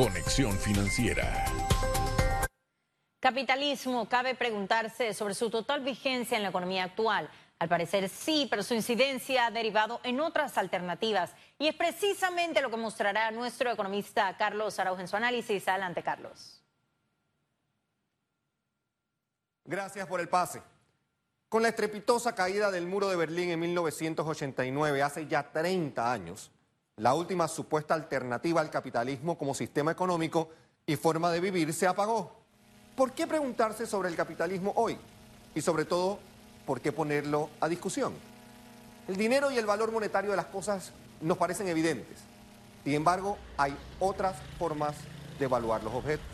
Conexión Financiera. Capitalismo, cabe preguntarse sobre su total vigencia en la economía actual. Al parecer sí, pero su incidencia ha derivado en otras alternativas. Y es precisamente lo que mostrará nuestro economista Carlos Araujo en su análisis. Adelante, Carlos. Gracias por el pase. Con la estrepitosa caída del muro de Berlín en 1989, hace ya 30 años, la última supuesta alternativa al capitalismo como sistema económico y forma de vivir se apagó. ¿Por qué preguntarse sobre el capitalismo hoy? Y sobre todo, ¿por qué ponerlo a discusión? El dinero y el valor monetario de las cosas nos parecen evidentes. Sin embargo, hay otras formas de evaluar los objetos.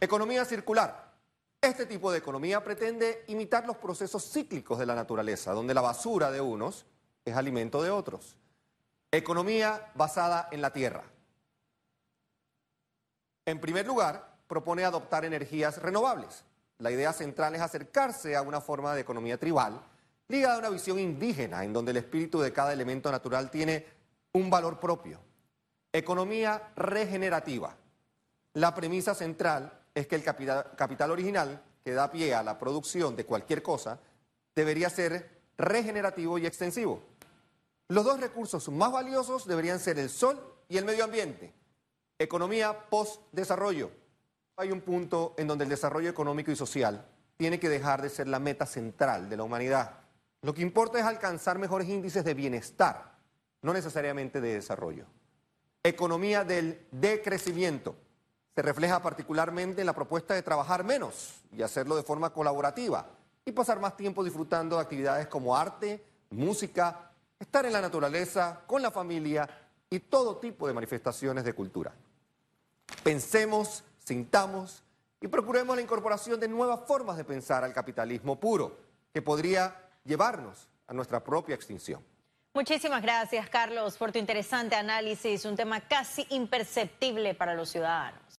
Economía circular. Este tipo de economía pretende imitar los procesos cíclicos de la naturaleza, donde la basura de unos es alimento de otros. Economía basada en la tierra. En primer lugar, propone adoptar energías renovables. La idea central es acercarse a una forma de economía tribal ligada a una visión indígena en donde el espíritu de cada elemento natural tiene un valor propio. Economía regenerativa. La premisa central es que el capital, original que da pie a la producción de cualquier cosa debería ser regenerativo y extensivo. Los dos recursos más valiosos deberían ser el sol y el medio ambiente. Economía post-desarrollo. Hay un punto en donde el desarrollo económico y social tiene que dejar de ser la meta central de la humanidad. Lo que importa es alcanzar mejores índices de bienestar, no necesariamente de desarrollo. Economía del decrecimiento se refleja particularmente en la propuesta de trabajar menos y hacerlo de forma colaborativa y pasar más tiempo disfrutando de actividades como arte, música, estar en la naturaleza, con la familia y todo tipo de manifestaciones de cultura. Pensemos, sintamos y procuremos la incorporación de nuevas formas de pensar al capitalismo puro, que podría llevarnos a nuestra propia extinción. Muchísimas gracias, Carlos, por tu interesante análisis, un tema casi imperceptible para los ciudadanos.